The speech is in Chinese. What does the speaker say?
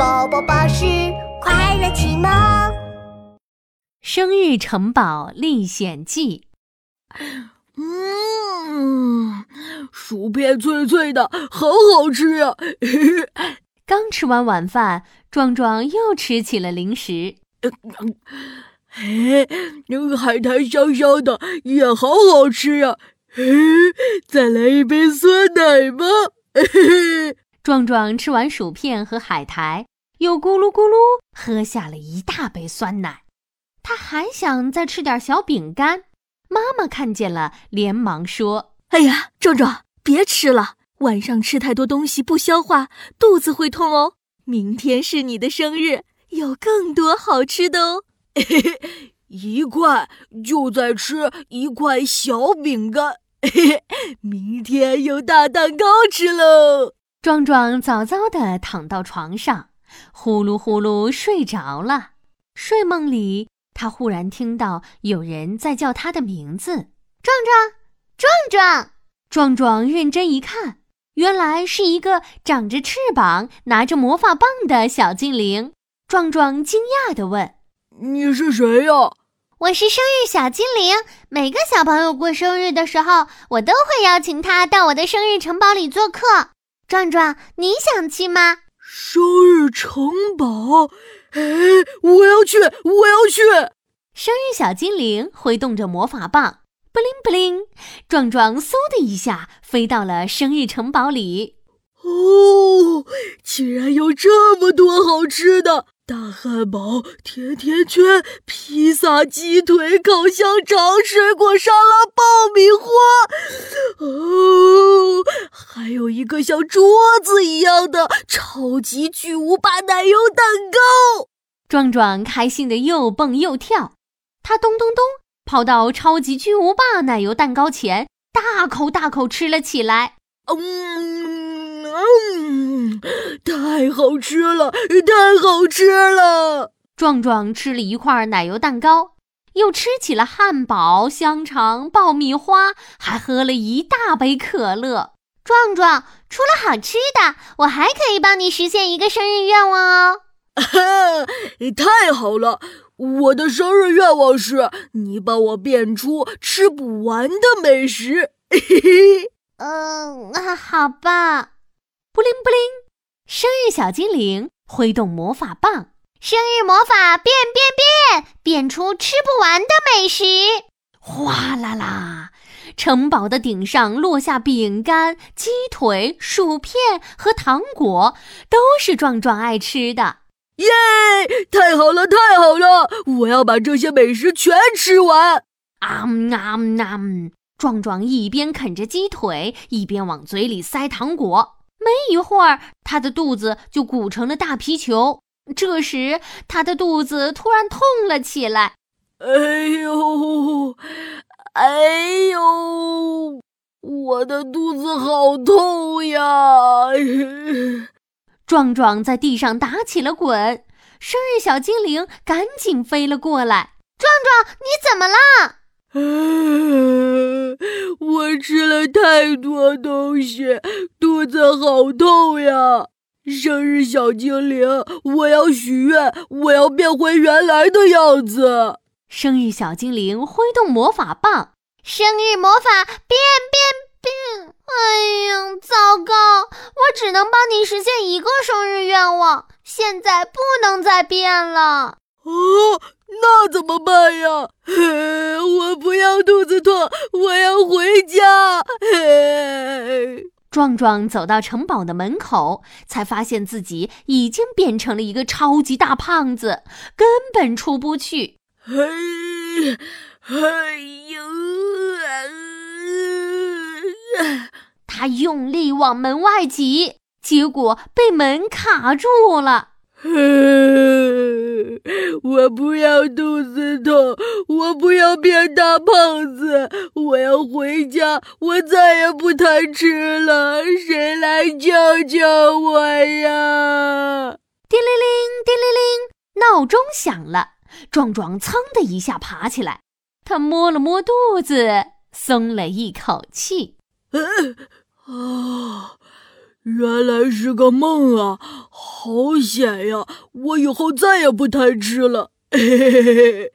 宝宝巴士快乐启蒙，《生日城堡历险记》。嗯，薯片脆脆的，好好吃呀！刚吃完晚饭，壮壮又吃起了零食。哎，那个海苔香香的，也好好吃呀！再来一杯酸奶吧！壮壮吃完薯片和海苔，又咕噜咕噜喝下了一大杯酸奶。他还想再吃点小饼干。妈妈看见了，连忙说：“哎呀，壮壮，别吃了，晚上吃太多东西不消化，肚子会痛哦。明天是你的生日，有更多好吃的哦。”一块就在吃一块小饼干，明天有大蛋糕吃喽。壮壮早早地躺到床上，呼噜呼噜睡着了。睡梦里，他忽然听到有人在叫他的名字：“壮壮，壮壮！”壮壮认真一看，原来是一个长着翅膀、拿着魔法棒的小精灵。壮壮惊讶地问：“你是谁呀？”我是生日小精灵，每个小朋友过生日的时候，我都会邀请他到我的生日城堡里做客。壮壮，你想去吗？生日城堡？哎，我要去，我要去！生日小精灵挥动着魔法棒，布灵布灵，壮壮嗖的一下飞到了生日城堡里。哦，竟然有这么多好吃的！大汉堡、甜甜圈、披萨、鸡腿、烤香肠、水果沙拉、爆米花，个像桌子一样的超级巨无霸奶油蛋糕。壮壮开心的又蹦又跳，他咚咚咚跑到超级巨无霸奶油蛋糕前，大口大口吃了起来。嗯嗯，太好吃了，太好吃了！壮壮吃了一块奶油蛋糕，又吃起了汉堡、香肠、爆米花，还喝了一大杯可乐。壮壮，除了好吃的，我还可以帮你实现一个生日愿望哦！太好了！我的生日愿望是你帮我变出吃不完的美食。嘿嘿嘿。嗯，那好吧。布灵布灵，生日小精灵挥动魔法棒，生日魔法变变变，变出吃不完的美食。哗啦啦，城堡的顶上落下饼干、鸡腿、薯片和糖果，都是壮壮爱吃的。耶！太好了，太好了！我要把这些美食全吃完。啊姆啊姆啊姆！壮壮一边啃着鸡腿，一边往嘴里塞糖果。没一会儿，他的肚子就鼓成了大皮球。这时，他的肚子突然痛了起来。哎呦，哎呦，我的肚子好痛呀！壮壮在地上打起了滚。生日小精灵赶紧飞了过来。壮壮，你怎么了？我吃了太多东西，肚子好痛呀！生日小精灵，我要许愿，我要变回原来的样子。生日小精灵挥动魔法棒，生日魔法变变变！哎呀，糟糕！我只能帮你实现一个生日愿望，现在不能再变了。哦。那怎么办呀？我不要肚子痛，我要回家。壮壮走到城堡的门口，才发现自己已经变成了一个超级大胖子，根本出不去。哎，哎呦！他用力往门外挤，结果被门卡住了。我不要肚子痛，我不要变大胖子，我要回家，我再也不贪吃了。谁来救救我呀？叮铃铃，叮铃铃，闹钟响了。壮壮噌的一下爬起来，他摸了摸肚子，松了一口气。啊，原来是个梦啊，好险呀！我以后再也不贪吃了。嘿嘿嘿嘿。